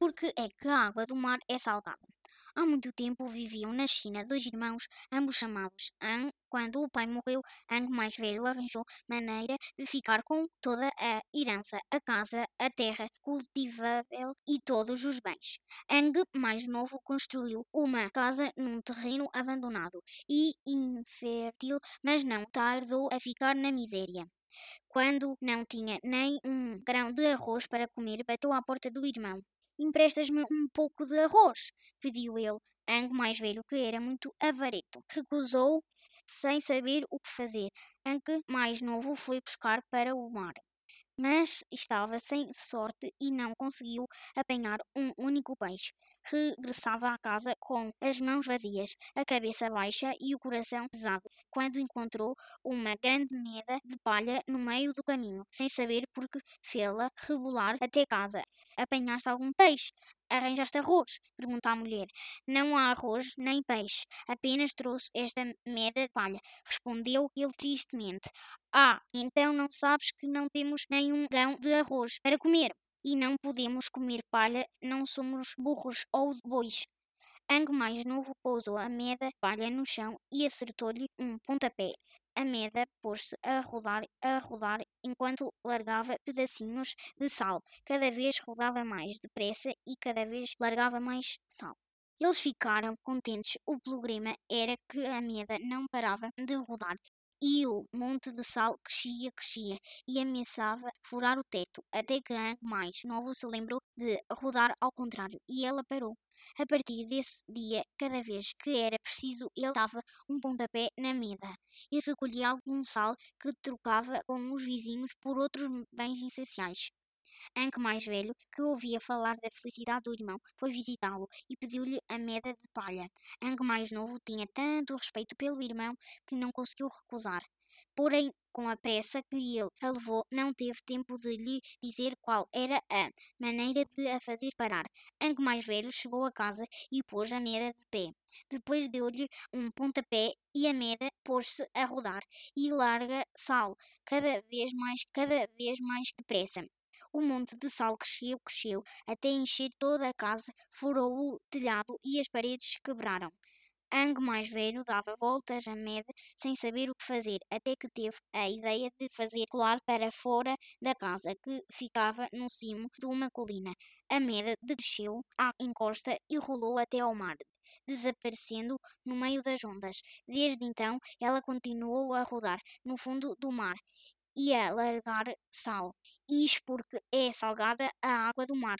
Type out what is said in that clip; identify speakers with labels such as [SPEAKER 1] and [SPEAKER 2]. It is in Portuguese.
[SPEAKER 1] porque é que a água do mar é salgada. Há muito tempo viviam na China dois irmãos, ambos chamados Ang. Quando o pai morreu, Ang mais velho arranjou maneira de ficar com toda a herança, a casa, a terra cultivável e todos os bens. Ang mais novo construiu uma casa num terreno abandonado e infértil, mas não tardou a ficar na miséria. Quando não tinha nem um grão de arroz para comer, bateu à porta do irmão. Emprestas-me um pouco de arroz? pediu ele. Ang, mais velho, que era muito avareto, recusou sem saber o que fazer. Ang, mais novo, foi buscar para o mar mas estava sem sorte e não conseguiu apanhar um único peixe. Regressava à casa com as mãos vazias, a cabeça baixa e o coração pesado, quando encontrou uma grande meda de palha no meio do caminho, sem saber por que fê-la rebolar até casa. Apanhaste algum peixe? Arranjaste arroz? perguntou a mulher. Não há arroz nem peixe, apenas trouxe esta meda de palha, respondeu ele tristemente. Ah, então não sabes que não temos nenhum grão de arroz para comer? E não podemos comer palha, não somos burros ou bois. Ang mais novo pousou a meda palha no chão e acertou-lhe um pontapé. A meda pôs-se a rodar, a rodar, enquanto largava pedacinhos de sal. Cada vez rodava mais depressa e cada vez largava mais sal. Eles ficaram contentes. O problema era que a meda não parava de rodar e o monte de sal crescia, crescia e ameaçava furar o teto, até que Ang mais novo se lembrou de rodar ao contrário e ela parou. A partir desse dia, cada vez que era preciso, ele dava um pontapé na meda e recolhia algum sal que trocava com os vizinhos por outros bens essenciais. Anke mais velho, que ouvia falar da felicidade do irmão, foi visitá-lo e pediu-lhe a meda de palha. Anke mais novo tinha tanto respeito pelo irmão que não conseguiu recusar. Porém, com a pressa que ele a levou, não teve tempo de lhe dizer qual era a maneira de a fazer parar. Anke mais velho chegou a casa e pôs a meda de pé. Depois deu-lhe um pontapé e a meda pôs-se a rodar e larga sal, cada vez mais, cada vez mais depressa. O monte de sal cresceu, cresceu, até encher toda a casa, furou o telhado e as paredes quebraram. Ang mais velho dava voltas a Med sem saber o que fazer, até que teve a ideia de fazer colar para fora da casa, que ficava no cimo de uma colina. A Med desceu à encosta e rolou até ao mar, desaparecendo no meio das ondas. Desde então, ela continuou a rodar no fundo do mar e a largar sal. Isto porque é salgada a água do mar.